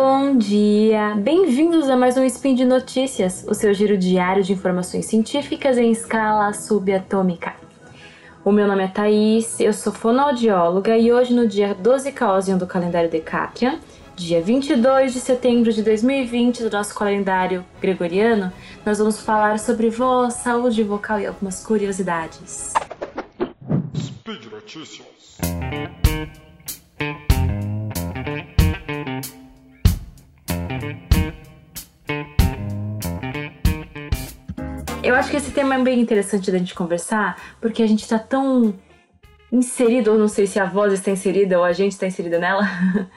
Bom dia! Bem-vindos a mais um Spin de Notícias, o seu giro diário de informações científicas em escala subatômica. O meu nome é Thaís, eu sou fonoaudióloga e hoje, no dia 12 Caosium do calendário Decatrian, dia 22 de setembro de 2020 do nosso calendário gregoriano, nós vamos falar sobre voz, saúde vocal e algumas curiosidades. Speed Notícias. Eu acho que esse tema é bem interessante da gente conversar, porque a gente tá tão inserido, ou não sei se a voz está inserida ou a gente está inserida nela,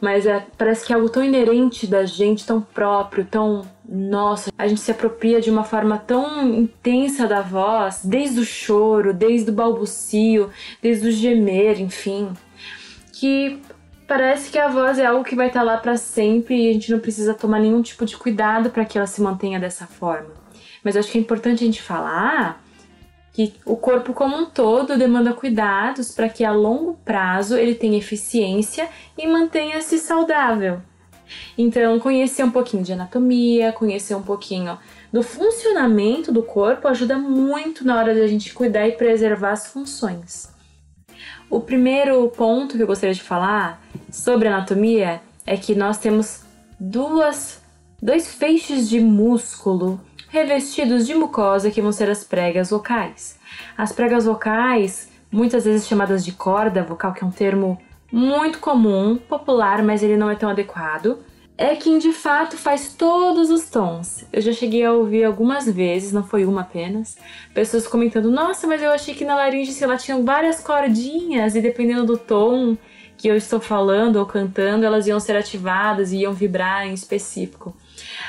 mas é, parece que é algo tão inerente da gente, tão próprio, tão nossa. A gente se apropria de uma forma tão intensa da voz, desde o choro, desde o balbucio, desde o gemer, enfim, que parece que a voz é algo que vai estar lá para sempre e a gente não precisa tomar nenhum tipo de cuidado para que ela se mantenha dessa forma. Mas acho que é importante a gente falar que o corpo como um todo demanda cuidados para que a longo prazo ele tenha eficiência e mantenha-se saudável. Então, conhecer um pouquinho de anatomia, conhecer um pouquinho do funcionamento do corpo ajuda muito na hora da gente cuidar e preservar as funções. O primeiro ponto que eu gostaria de falar sobre anatomia é que nós temos duas, dois feixes de músculo revestidos de mucosa que vão ser as pregas vocais. As pregas vocais, muitas vezes chamadas de corda vocal, que é um termo muito comum, popular, mas ele não é tão adequado, é quem de fato faz todos os tons. Eu já cheguei a ouvir algumas vezes, não foi uma apenas, pessoas comentando: Nossa, mas eu achei que na laringe sei lá, tinham várias cordinhas e dependendo do tom que eu estou falando ou cantando, elas iam ser ativadas e iam vibrar em específico.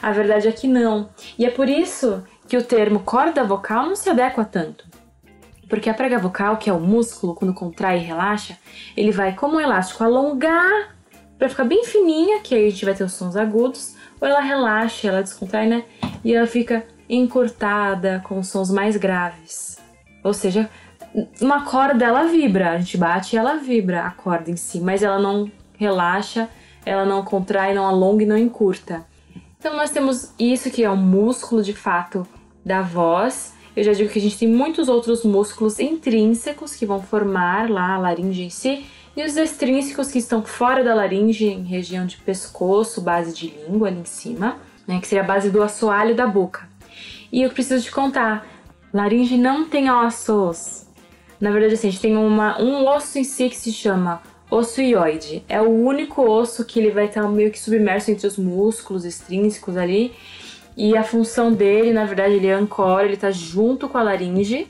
A verdade é que não. E é por isso que o termo corda vocal não se adequa tanto. Porque a prega vocal, que é o músculo, quando contrai e relaxa, ele vai, como um elástico, alongar para ficar bem fininha, que aí a gente vai ter os sons agudos, ou ela relaxa, ela descontrai, né? E ela fica encurtada com sons mais graves. Ou seja, uma corda ela vibra, a gente bate e ela vibra a corda em si, mas ela não relaxa, ela não contrai, não alonga e não encurta. Então nós temos isso que é um músculo de fato da voz. Eu já digo que a gente tem muitos outros músculos intrínsecos que vão formar lá a laringe em si, e os extrínsecos que estão fora da laringe, em região de pescoço, base de língua ali em cima, né, que seria a base do assoalho da boca. E eu preciso te contar, laringe não tem ossos. Na verdade, assim, a gente tem uma, um osso em si que se chama osso ioide. É o único osso que ele vai estar meio que submerso entre os músculos extrínsecos ali. E a função dele, na verdade, ele é ancora, ele está junto com a laringe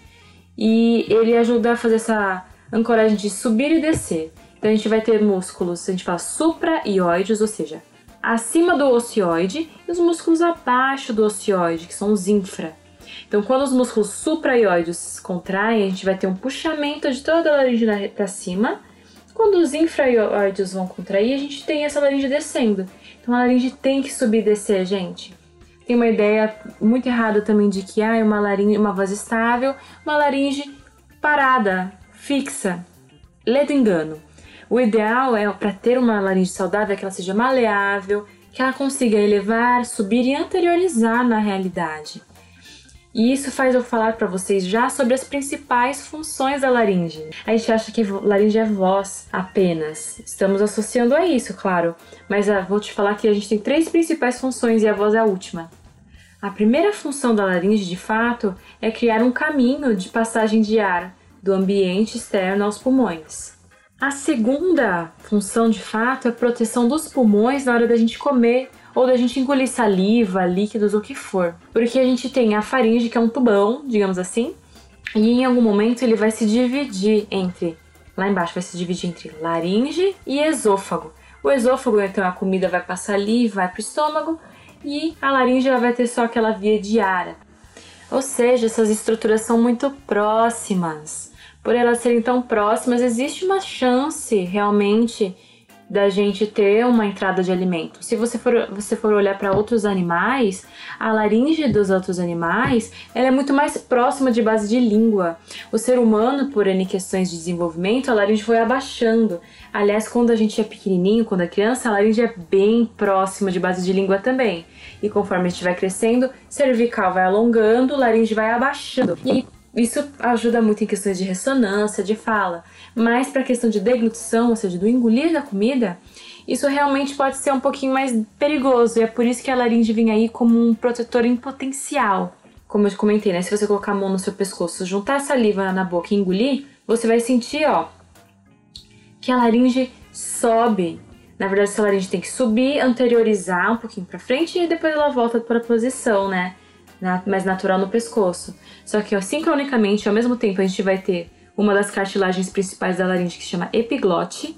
e ele ajuda a fazer essa ancoragem de subir e descer. Então a gente vai ter músculos, a gente fala supra-ioides, ou seja, acima do ocioide, e os músculos abaixo do ocioide, que são os infra. Então, quando os músculos supraioides contraem, a gente vai ter um puxamento de toda a laringe para cima, quando os infraioides vão contrair, a gente tem essa laringe descendo. Então a laringe tem que subir e descer, gente. Tem uma ideia muito errada também de que ah, é uma laringe, uma voz estável, uma laringe parada, fixa. Lê engano. O ideal é para ter uma laringe saudável que ela seja maleável, que ela consiga elevar, subir e anteriorizar na realidade. E isso faz eu falar para vocês já sobre as principais funções da laringe. A gente acha que laringe é voz apenas. Estamos associando a isso, claro. Mas ah, vou te falar que a gente tem três principais funções e a voz é a última. A primeira função da laringe, de fato, é criar um caminho de passagem de ar do ambiente externo aos pulmões. A segunda função, de fato, é a proteção dos pulmões na hora da gente comer ou da gente engolir saliva, líquidos, o que for. Porque a gente tem a faringe, que é um tubão, digamos assim, e em algum momento ele vai se dividir entre, lá embaixo vai se dividir entre laringe e esôfago. O esôfago, então, a comida vai passar ali, vai para o estômago, e a laringe ela vai ter só aquela via ar. Ou seja, essas estruturas são muito próximas. Por elas serem tão próximas, existe uma chance realmente da gente ter uma entrada de alimento. Se você for, você for olhar para outros animais, a laringe dos outros animais ela é muito mais próxima de base de língua. O ser humano, por N questões de desenvolvimento, a laringe foi abaixando. Aliás, quando a gente é pequenininho, quando é criança, a laringe é bem próxima de base de língua também. E conforme a gente vai crescendo, cervical vai alongando, laringe vai abaixando. E isso ajuda muito em questões de ressonância, de fala. Mas para a questão de deglutição, ou seja, do engolir da comida, isso realmente pode ser um pouquinho mais perigoso. E é por isso que a laringe vem aí como um protetor em potencial. Como eu comentei, né? Se você colocar a mão no seu pescoço, juntar a saliva na boca e engolir, você vai sentir, ó, que a laringe sobe. Na verdade, essa laringe tem que subir, anteriorizar um pouquinho para frente e depois ela volta para a posição, né? Mais natural no pescoço. Só que ó, sincronicamente, ao mesmo tempo, a gente vai ter uma das cartilagens principais da laringe que se chama epiglote,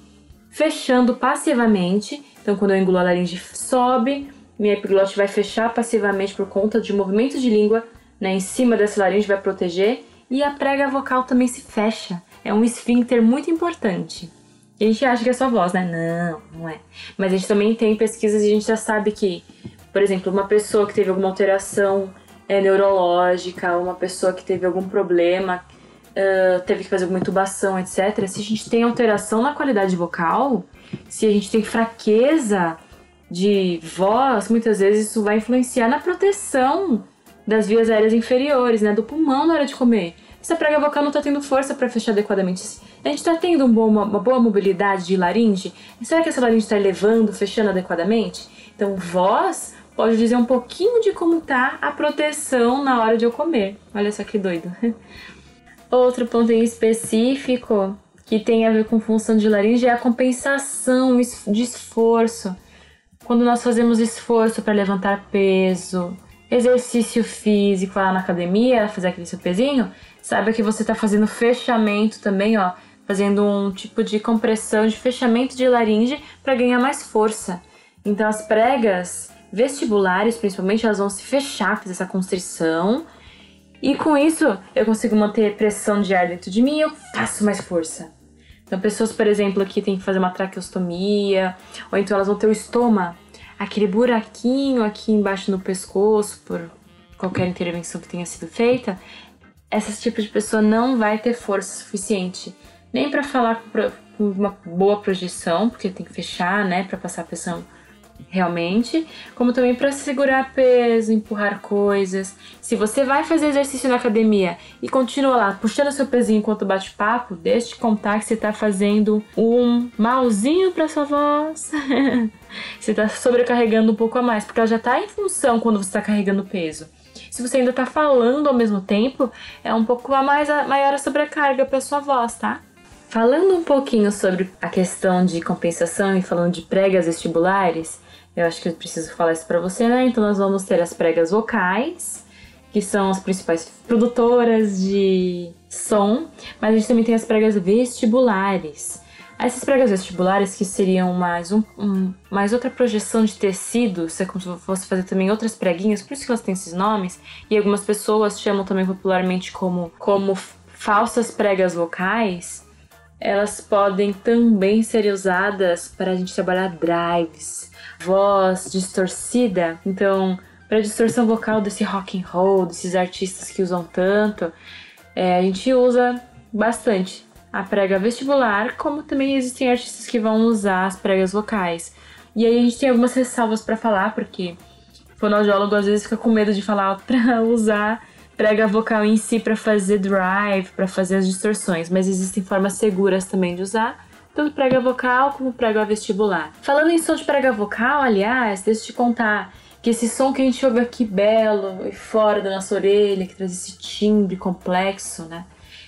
fechando passivamente. Então, quando eu engulo a laringe sobe, minha epiglote vai fechar passivamente por conta de movimento de língua né, em cima dessa laringe, vai proteger. E a prega vocal também se fecha. É um esfíncter muito importante. E a gente acha que é só voz, né? Não, não é. Mas a gente também tem pesquisas e a gente já sabe que, por exemplo, uma pessoa que teve alguma alteração é, neurológica, uma pessoa que teve algum problema uh, teve que fazer alguma intubação, etc., se a gente tem alteração na qualidade vocal, se a gente tem fraqueza de voz, muitas vezes isso vai influenciar na proteção das vias aéreas inferiores, né, do pulmão na hora de comer. Se a prega vocal não está tendo força para fechar adequadamente, a gente está tendo um bom, uma, boa mobilidade de laringe, será que essa laringe está elevando, fechando adequadamente? Então, voz pode dizer um pouquinho de como está a proteção na hora de eu comer. Olha só que doido. Outro ponto em específico que tem a ver com função de laringe é a compensação de esforço. Quando nós fazemos esforço para levantar peso, exercício físico lá na academia, fazer aquele seu pezinho, saiba que você está fazendo fechamento também, ó, fazendo um tipo de compressão de fechamento de laringe para ganhar mais força. Então as pregas vestibulares, principalmente, elas vão se fechar, fazer essa constrição e com isso, eu consigo manter pressão de ar dentro de mim e eu faço mais força. Então, pessoas, por exemplo, que tem que fazer uma traqueostomia, ou então elas vão ter o estômago, aquele buraquinho aqui embaixo no pescoço, por qualquer intervenção que tenha sido feita, esse tipo de pessoa não vai ter força suficiente nem para falar com uma boa projeção, porque tem que fechar, né, para passar a pressão realmente, como também para segurar peso, empurrar coisas. Se você vai fazer exercício na academia e continua lá puxando seu pezinho enquanto bate papo, deixe de contar que você está fazendo um malzinho para sua voz. você está sobrecarregando um pouco a mais, porque ela já está em função quando você está carregando peso. Se você ainda está falando ao mesmo tempo, é um pouco a mais a maior a sobrecarga para sua voz, tá? Falando um pouquinho sobre a questão de compensação e falando de pregas vestibulares, eu acho que eu preciso falar isso para você, né? Então nós vamos ter as pregas vocais, que são as principais produtoras de som, mas a gente também tem as pregas vestibulares. Essas pregas vestibulares que seriam mais, um, um, mais outra projeção de tecido, se é como se fosse fazer também outras preguinhas, por isso que elas têm esses nomes, e algumas pessoas chamam também popularmente como, como falsas pregas vocais, elas podem também ser usadas para a gente trabalhar drives, voz distorcida. Então, para distorção vocal desse rock and roll, desses artistas que usam tanto, é, a gente usa bastante a prega vestibular, como também existem artistas que vão usar as pregas vocais. E aí a gente tem algumas ressalvas para falar, porque fonoaudiólogo às vezes fica com medo de falar para usar prega vocal em si para fazer drive, para fazer as distorções, mas existem formas seguras também de usar tanto prega vocal como prega vestibular. Falando em som de prega vocal, aliás, deixa eu te contar que esse som que a gente ouve aqui belo e fora da nossa orelha, que traz esse timbre complexo, né?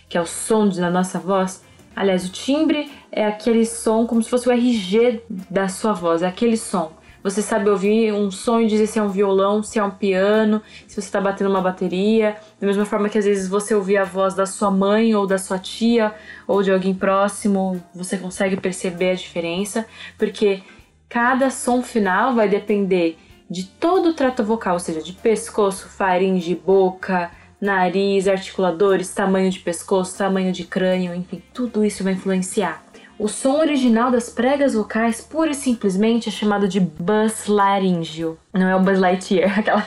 Que é o som da nossa voz. Aliás, o timbre é aquele som como se fosse o RG da sua voz, é aquele som. Você sabe ouvir um som e dizer se é um violão, se é um piano, se você está batendo uma bateria. Da mesma forma que às vezes você ouvir a voz da sua mãe ou da sua tia ou de alguém próximo, você consegue perceber a diferença, porque cada som final vai depender de todo o trato vocal, ou seja, de pescoço, faringe, boca, nariz, articuladores, tamanho de pescoço, tamanho de crânio, enfim, tudo isso vai influenciar O som original das pregas vocais, pura e simplesmente, é chamado de buzz laríngeo. Não é o Buzz Lightyear, aquela...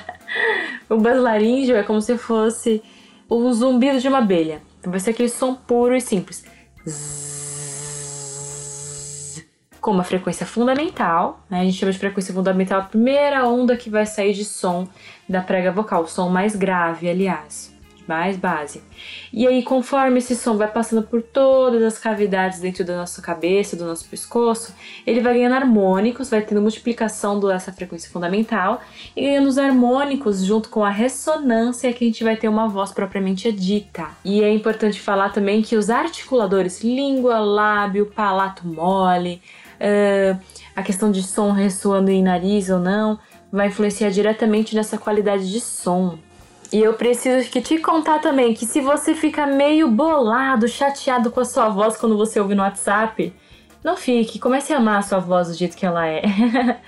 o buzz laríngeo é como se fosse o zumbido de uma abelha. Então vai ser aquele som puro e simples. Com uma frequência fundamental, né? a gente chama de frequência fundamental a primeira onda que vai sair de som da prega vocal, o som mais grave, aliás mais base. E aí, conforme esse som vai passando por todas as cavidades dentro da nossa cabeça, do nosso pescoço, ele vai ganhando harmônicos, vai tendo multiplicação dessa frequência fundamental, e ganhando os harmônicos junto com a ressonância que a gente vai ter uma voz propriamente dita. E é importante falar também que os articuladores, língua, lábio, palato mole, uh, a questão de som ressoando em nariz ou não, vai influenciar diretamente nessa qualidade de som. E eu preciso que te contar também que se você fica meio bolado, chateado com a sua voz quando você ouve no WhatsApp, não fique, comece a amar a sua voz do jeito que ela é.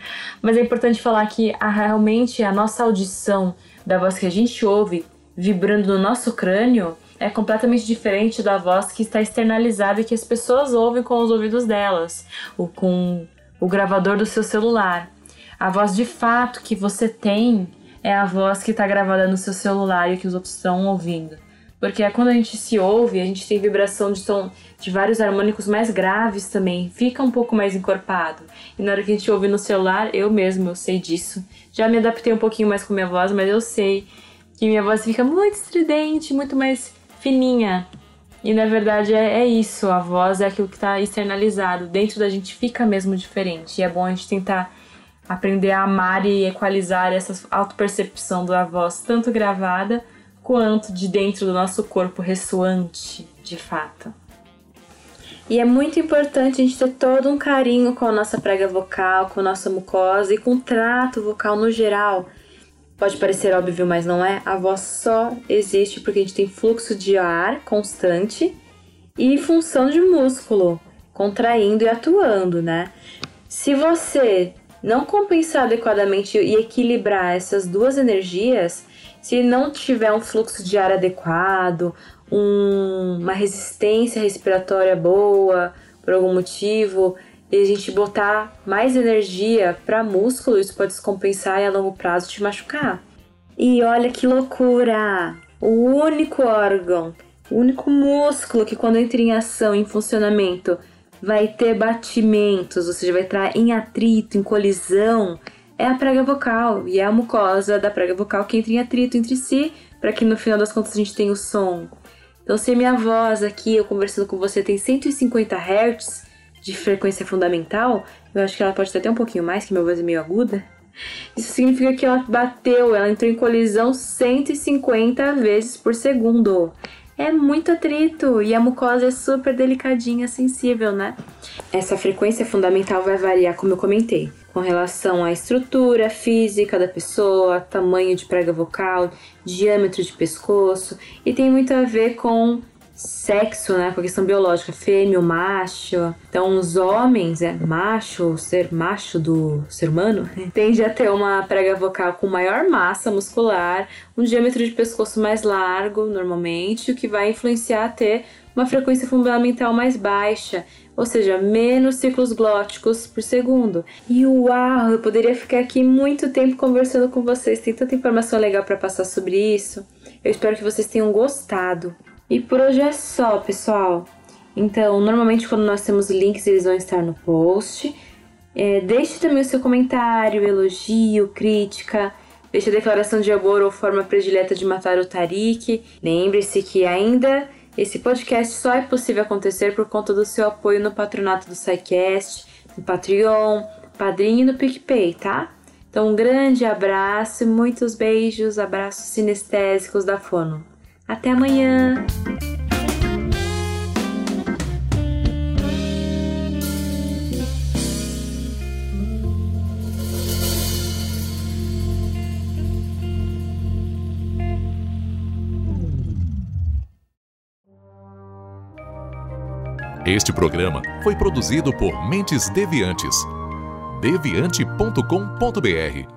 Mas é importante falar que a, realmente a nossa audição da voz que a gente ouve vibrando no nosso crânio é completamente diferente da voz que está externalizada e que as pessoas ouvem com os ouvidos delas, ou com o gravador do seu celular. A voz de fato que você tem é a voz que está gravada no seu celular e que os outros estão ouvindo. Porque é quando a gente se ouve, a gente tem vibração de tom de vários harmônicos mais graves também, fica um pouco mais encorpado. E na hora que a gente ouve no celular, eu mesmo, eu sei disso. Já me adaptei um pouquinho mais com minha voz, mas eu sei que minha voz fica muito estridente, muito mais fininha. E na verdade é, é isso, a voz é aquilo que está externalizado. Dentro da gente fica mesmo diferente. E é bom a gente tentar aprender a amar e equalizar essa autopercepção da voz, tanto gravada quanto de dentro do nosso corpo ressoante, de fato. E é muito importante a gente ter todo um carinho com a nossa prega vocal, com a nossa mucosa e com o trato vocal no geral. Pode parecer óbvio, mas não é. A voz só existe porque a gente tem fluxo de ar constante e função de músculo contraindo e atuando, né? Se você não compensar adequadamente e equilibrar essas duas energias, se não tiver um fluxo de ar adequado, um, uma resistência respiratória boa, por algum motivo, e a gente botar mais energia para músculo, isso pode descompensar e a longo prazo te machucar. E olha que loucura! O único órgão, o único músculo que quando entra em ação, em funcionamento, vai ter batimentos, ou seja, vai entrar em atrito, em colisão, é a prega vocal e é a mucosa da prega vocal que entra em atrito entre si, para que no final das contas a gente tenha o som. Então, se a minha voz aqui, eu conversando com você, tem 150 Hz de frequência fundamental, eu acho que ela pode ter até um pouquinho mais, que minha voz é meio aguda. Isso significa que ela bateu, ela entrou em colisão 150 vezes por segundo é muito atrito e a mucosa é super delicadinha, sensível, né? Essa frequência fundamental vai variar, como eu comentei, com relação à estrutura física da pessoa, tamanho de prega vocal, diâmetro de pescoço e tem muito a ver com sexo, né, a questão biológica, fêmea, macho. Então, os homens, é macho, ser macho do ser humano, tende a ter uma prega vocal com maior massa muscular, um diâmetro de pescoço mais largo, normalmente, o que vai influenciar a ter uma frequência fundamental mais baixa, ou seja, menos ciclos glóticos por segundo. E uau, eu poderia ficar aqui muito tempo conversando com vocês, tem tanta informação legal para passar sobre isso. Eu espero que vocês tenham gostado. E por hoje é só, pessoal. Então, normalmente quando nós temos links, eles vão estar no post. É, deixe também o seu comentário, elogio, crítica. Deixe a declaração de amor ou forma predileta de matar o Tarik. Lembre-se que ainda esse podcast só é possível acontecer por conta do seu apoio no patronato do SciCast, no Patreon, Padrinho e no PicPay, tá? Então, um grande abraço e muitos beijos, abraços sinestésicos da Fono. Até amanhã! Este programa foi produzido por Mentes Deviantes. deviante.com.br